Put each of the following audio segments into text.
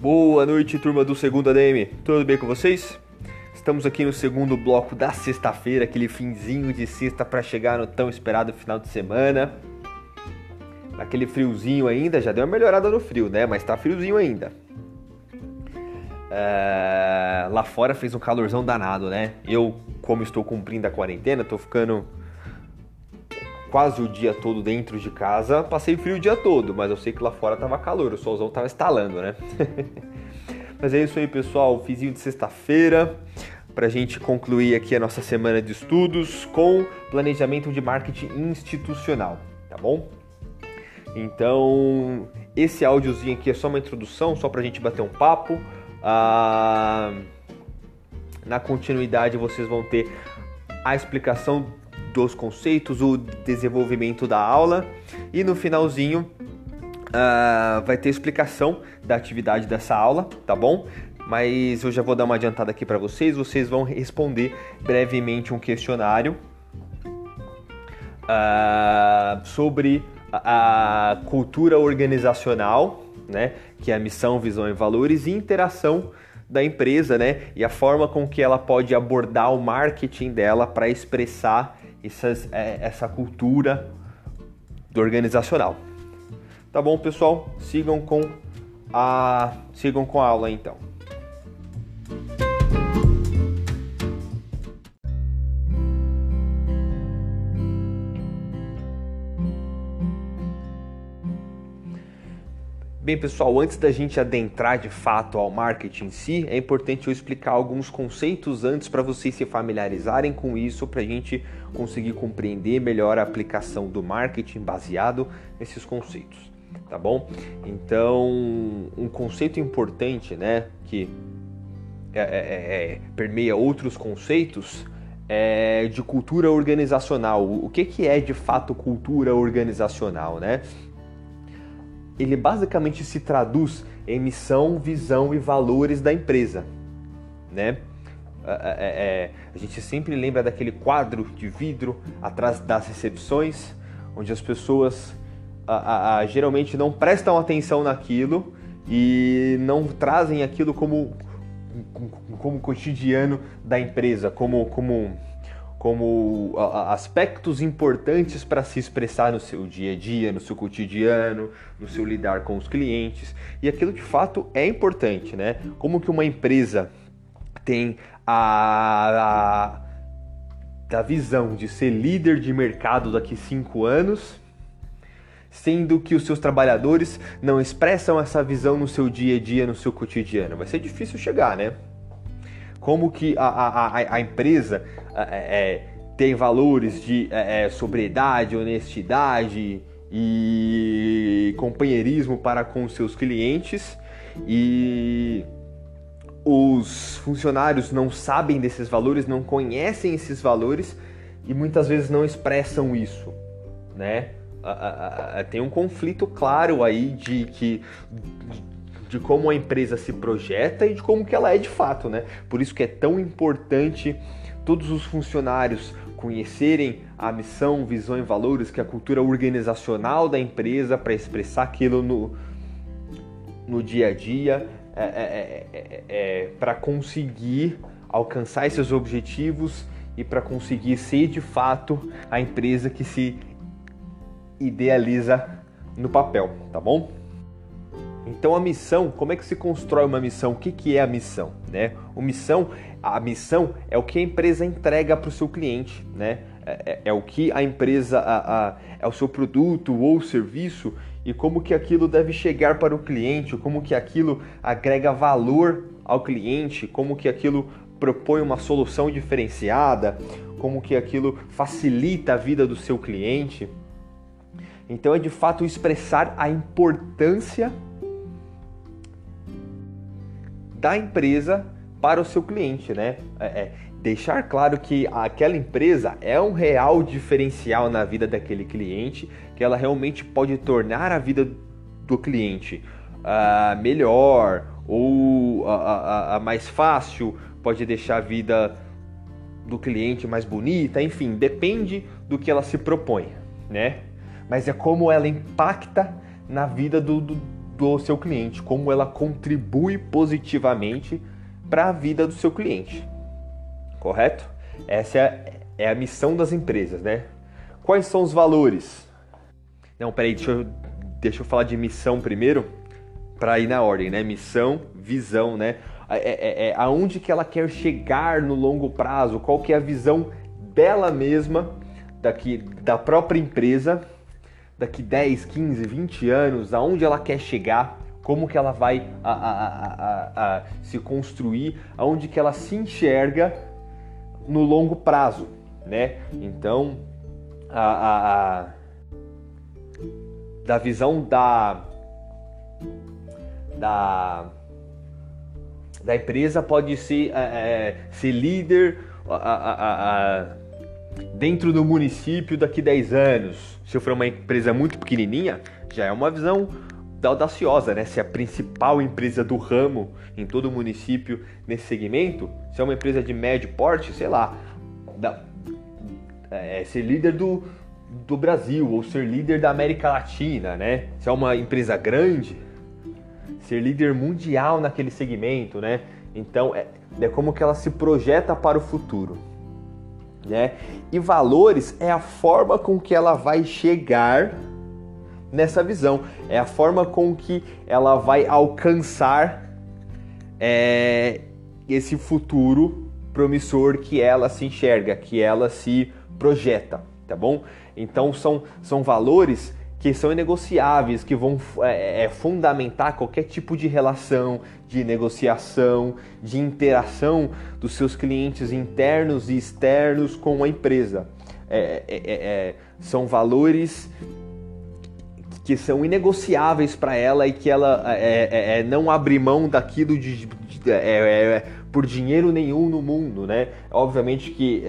Boa noite, turma do segundo ADM. Tudo bem com vocês? Estamos aqui no segundo bloco da sexta-feira, aquele finzinho de sexta para chegar no tão esperado final de semana. Aquele friozinho ainda, já deu uma melhorada no frio, né? Mas tá friozinho ainda. É... Lá fora fez um calorzão danado, né? Eu, como estou cumprindo a quarentena, tô ficando quase o dia todo dentro de casa. Passei frio o dia todo, mas eu sei que lá fora tava calor, o solzão tava estalando, né? mas é isso aí, pessoal. Fizinho de sexta-feira para a gente concluir aqui a nossa semana de estudos com planejamento de marketing institucional, tá bom? Então, esse áudiozinho aqui é só uma introdução, só para a gente bater um papo. Ah, na continuidade, vocês vão ter a explicação dos conceitos, o desenvolvimento da aula e no finalzinho uh, vai ter explicação da atividade dessa aula, tá bom? Mas eu já vou dar uma adiantada aqui para vocês. Vocês vão responder brevemente um questionário uh, sobre a, cultura organizacional, né? Que é a missão, visão e valores e interação da empresa, né? E a forma com que ela pode abordar o marketing dela para expressar essas, é, essa cultura do organizacional. Tá bom, pessoal? Sigam com a sigam com a aula então. Bem, pessoal, antes da gente adentrar de fato ao marketing em si, é importante eu explicar alguns conceitos antes para vocês se familiarizarem com isso, para a gente conseguir compreender melhor a aplicação do marketing baseado nesses conceitos, tá bom? Então, um conceito importante, né, que é, é, é, é permeia outros conceitos, é de cultura organizacional. O que, que é de fato cultura organizacional, né? Ele basicamente se traduz em missão, visão e valores da empresa, né? É, é, é, a gente sempre lembra daquele quadro de vidro atrás das recepções, onde as pessoas a, a, geralmente não prestam atenção naquilo e não trazem aquilo como, como cotidiano da empresa, como, como como aspectos importantes para se expressar no seu dia a dia, no seu cotidiano, no seu lidar com os clientes. E aquilo de fato é importante, né? Como que uma empresa tem a, a, a visão de ser líder de mercado daqui cinco anos, sendo que os seus trabalhadores não expressam essa visão no seu dia a dia, no seu cotidiano. Vai ser difícil chegar, né? Como que a, a, a empresa é, é, tem valores de é, é, sobriedade, honestidade e companheirismo para com seus clientes e os funcionários não sabem desses valores, não conhecem esses valores e muitas vezes não expressam isso, né? Tem um conflito claro aí de que de como a empresa se projeta e de como que ela é de fato, né? Por isso que é tão importante todos os funcionários conhecerem a missão, visão e valores, que é a cultura organizacional da empresa para expressar aquilo no, no dia a dia, é, é, é, é para conseguir alcançar esses objetivos e para conseguir ser de fato a empresa que se idealiza no papel, tá bom? Então a missão, como é que se constrói uma missão? O que, que é a missão? Né? O missão, a missão é o que a empresa entrega para o seu cliente, né? É, é, é, o que a empresa, a, a, é o seu produto ou serviço e como que aquilo deve chegar para o cliente, como que aquilo agrega valor ao cliente, como que aquilo propõe uma solução diferenciada, como que aquilo facilita a vida do seu cliente. Então é de fato expressar a importância da empresa para o seu cliente, né? É, é, deixar claro que aquela empresa é um real diferencial na vida daquele cliente, que ela realmente pode tornar a vida do cliente uh, melhor ou uh, mais fácil, pode deixar a vida do cliente mais bonita, enfim, depende do que ela se propõe, né? Mas é como ela impacta na vida do, do do seu cliente, como ela contribui positivamente para a vida do seu cliente. Correto? Essa é, é a missão das empresas, né? Quais são os valores? Não, peraí, deixa eu, deixa eu falar de missão primeiro, para ir na ordem, né? Missão, visão, né? É, é, é, aonde que ela quer chegar no longo prazo, qual que é a visão dela mesma, daqui da própria empresa, daqui 10, 15, 20 anos, aonde ela quer chegar, como que ela vai a, a, a, a, se construir, aonde que ela se enxerga no longo prazo, né? Então, a, da visão da da da empresa pode ser, é, é ser líder a, dentro do município daqui 10 anos. Se eu for uma empresa muito pequenininha, já é uma visão audaciosa, né? Se é a principal empresa do ramo em todo o município nesse segmento, se é uma empresa de médio porte, sei lá, da, é, ser líder do, do Brasil ou ser líder da América Latina, né? Se é uma empresa grande, ser líder mundial naquele segmento, né? Então é, é como que ela se projeta para o futuro, né? E valores é a forma com que ela vai chegar nessa visão, é a forma com que ela vai alcançar é, esse futuro promissor que ela se enxerga, que ela se projeta, tá bom? Então são, são valores que são inegociáveis, que vão é, é, fundamentar qualquer tipo de relação, de negociação, de interação dos seus clientes internos e externos com a empresa. É, é, é, é são valores que são inegociáveis para ela e que ela não abre mão daquilo de, de por dinheiro nenhum no mundo, né? Obviamente que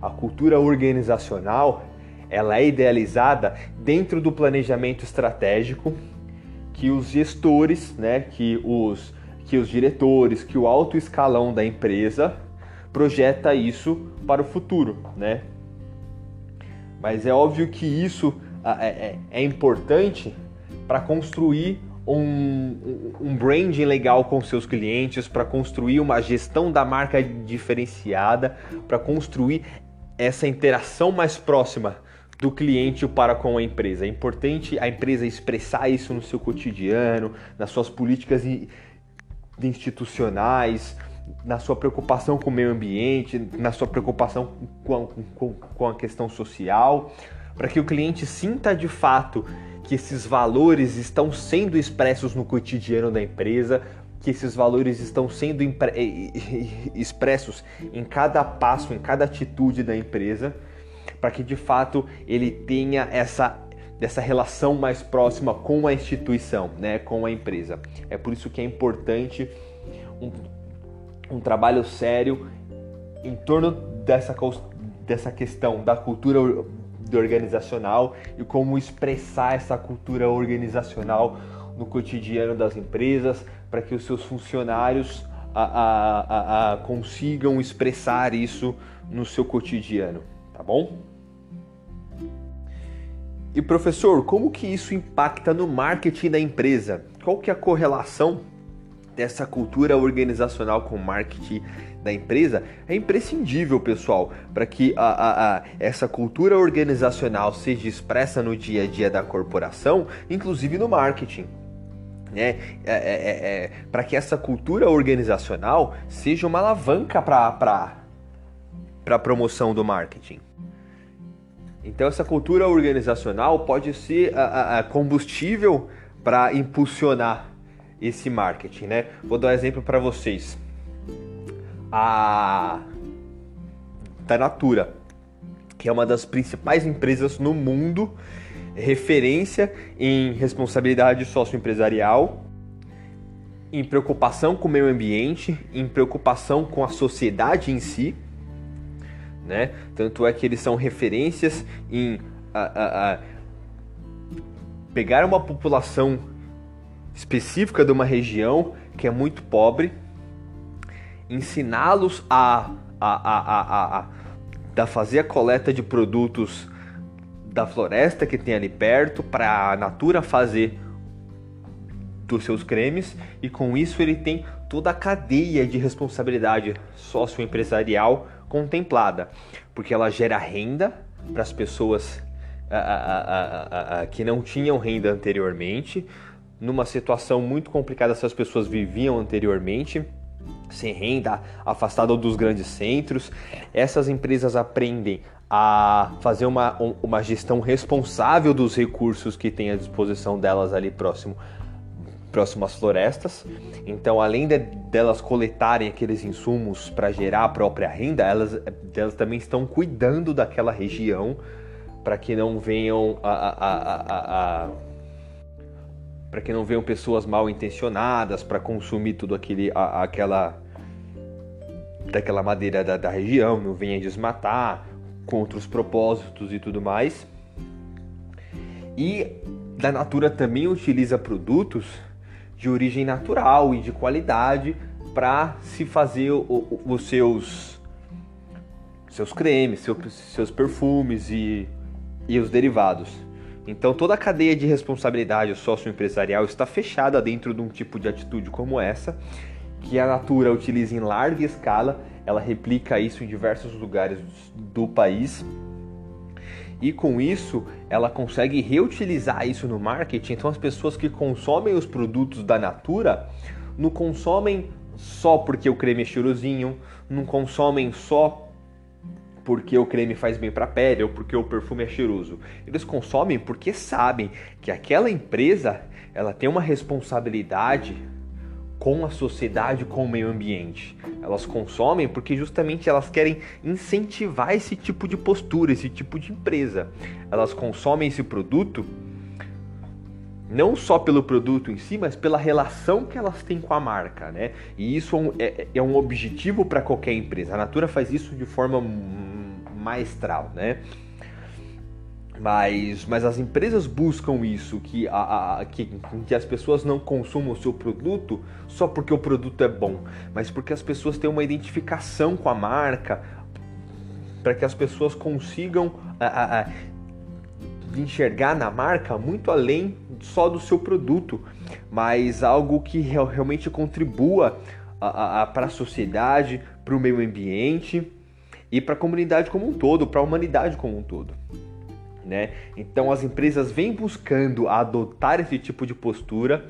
a cultura organizacional ela é idealizada dentro do planejamento estratégico que os gestores, né, que os que os diretores, que o alto escalão da empresa projeta isso para o futuro, né? Mas é óbvio que isso é, é, é importante para construir um, um branding legal com seus clientes, para construir uma gestão da marca diferenciada, para construir essa interação mais próxima do cliente para com a empresa. É importante a empresa expressar isso no seu cotidiano, nas suas políticas institucionais, na sua preocupação com o meio ambiente, na sua preocupação com a, com, com a questão social, para que o cliente sinta de fato que esses valores estão sendo expressos no cotidiano da empresa, que esses valores estão sendo expressos em cada passo, em cada atitude da empresa para que de fato ele tenha essa dessa relação mais próxima com a instituição, né, com a empresa. É por isso que é importante um, um trabalho sério em torno dessa, dessa questão da cultura organizacional e como expressar essa cultura organizacional no cotidiano das empresas para que os seus funcionários a, a, a, consigam expressar isso no seu cotidiano, tá bom? E professor, como que isso impacta no marketing da empresa? Qual que é a correlação dessa cultura organizacional com o marketing da empresa? É imprescindível, pessoal, para que a, a, a, essa cultura organizacional seja expressa no dia a dia da corporação, inclusive no marketing. Né? É, é, é, é para que essa cultura organizacional seja uma alavanca para a promoção do marketing. Então essa cultura organizacional pode ser a, a combustível para impulsionar esse marketing, né? Vou dar um exemplo para vocês. A Natura, que é uma das principais empresas no mundo, referência em responsabilidade socioempresarial, em preocupação com o meio ambiente, em preocupação com a sociedade em si né? Tanto é que eles são referências em a, a, a pegar uma população específica de uma região que é muito pobre, ensiná-los a, a, a, a, fazer a coleta de produtos da floresta que tem ali perto para a Natura fazer dos seus cremes e com isso ele tem toda a cadeia de responsabilidade socioempresarial contemplada, porque ela gera renda para as pessoas a, a, a, que não tinham renda anteriormente, numa situação muito complicada essas pessoas viviam anteriormente, sem renda, afastada dos grandes centros. Essas empresas aprendem a fazer uma, uma gestão responsável dos recursos que têm à disposição delas ali próximo próximo às florestas. Então, além de, delas coletarem aqueles insumos para gerar a própria renda, elas, elas também estão cuidando daquela região para que não venham a, a, a para que não venham pessoas mal intencionadas para consumir tudo aquele, aquela daquela madeira da, da região, não venha desmatar contra os propósitos e tudo mais. E da Natura também utiliza produtos de origem natural e de qualidade para se fazer o, o, os seus seus cremes, seus, seus perfumes e, e os derivados. Então toda a cadeia de responsabilidade socioempresarial está fechada dentro de um tipo de atitude como essa, que a Natura utiliza em larga escala, ela replica isso em diversos lugares do país. E com isso, ela consegue reutilizar isso no marketing. Então as pessoas que consomem os produtos da Natura não consomem só porque o creme é cheirosinho, não consomem só porque o creme faz bem para a pele ou porque o perfume é cheiroso. Eles consomem porque sabem que aquela empresa ela tem uma responsabilidade com a sociedade, com o meio ambiente. Elas consomem porque justamente elas querem incentivar esse tipo de postura, esse tipo de empresa. Elas consomem esse produto não só pelo produto em si, mas pela relação que elas têm com a marca, né? E isso é um, é, é um objetivo para qualquer empresa. A Natura faz isso de forma maestral, né? Mas, mas as empresas buscam isso, que, a, a, que, que as pessoas não consumam o seu produto só porque o produto é bom, mas porque as pessoas têm uma identificação com a marca, para que as pessoas consigam a, a, enxergar na marca muito além só do seu produto, mas algo que realmente contribua para a sociedade, para o meio ambiente e para a comunidade como um todo, para a humanidade como um todo. Né? Então as empresas vêm buscando adotar esse tipo de postura.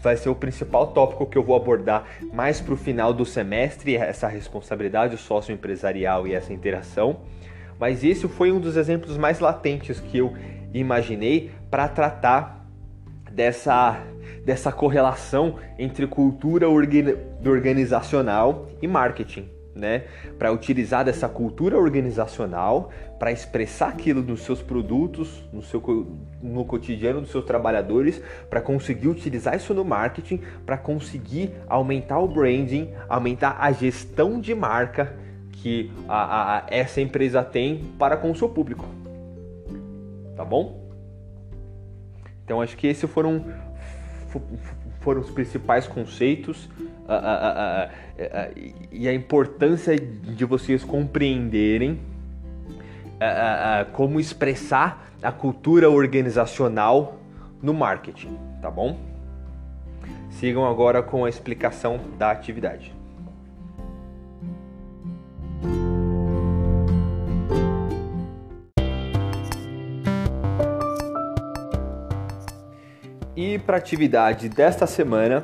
Vai ser o principal tópico que eu vou abordar mais para o final do semestre, essa responsabilidade socioempresarial e essa interação. Mas esse foi um dos exemplos mais latentes que eu imaginei para tratar dessa, dessa correlação entre cultura organizacional e marketing né, para utilizar dessa cultura organizacional para expressar aquilo nos seus produtos, no seu no cotidiano dos seus trabalhadores, para conseguir utilizar isso no marketing, para conseguir aumentar o branding, aumentar a gestão de marca que a, a, essa empresa tem para com o seu público. Tá bom? Então acho que esses foram foram os principais conceitos e a importância de vocês compreenderem como expressar a cultura organizacional no marketing, tá bom? Sigam agora com a explicação da atividade. E para a atividade desta semana,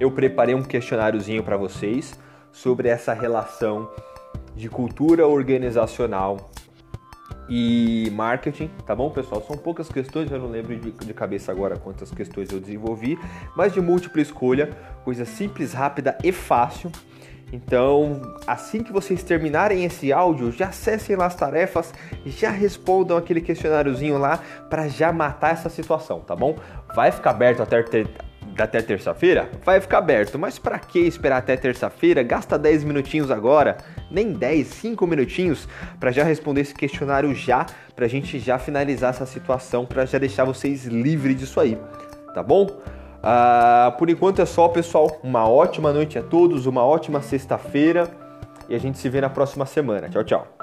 eu preparei um questionáriozinho para vocês sobre essa relação de cultura organizacional e marketing, tá bom, pessoal? São poucas questões, eu não lembro de, cabeça agora quantas questões eu desenvolvi, mas de múltipla escolha, coisa simples, rápida e fácil. Então, assim que vocês terminarem esse áudio, já acessem lá as tarefas, já respondam aquele questionáriozinho lá para já matar essa situação, tá bom? Vai ficar aberto até até terça-feira? Vai ficar aberto, mas para que esperar até terça-feira? Gasta 10 minutinhos agora, nem 10, 5 minutinhos para já responder esse questionário já, para a gente já finalizar essa situação, para já deixar vocês livres disso aí, tá bom? Uh, por enquanto é só, pessoal. Uma ótima noite a todos, uma ótima sexta-feira e a gente se vê na próxima semana. Tchau, tchau.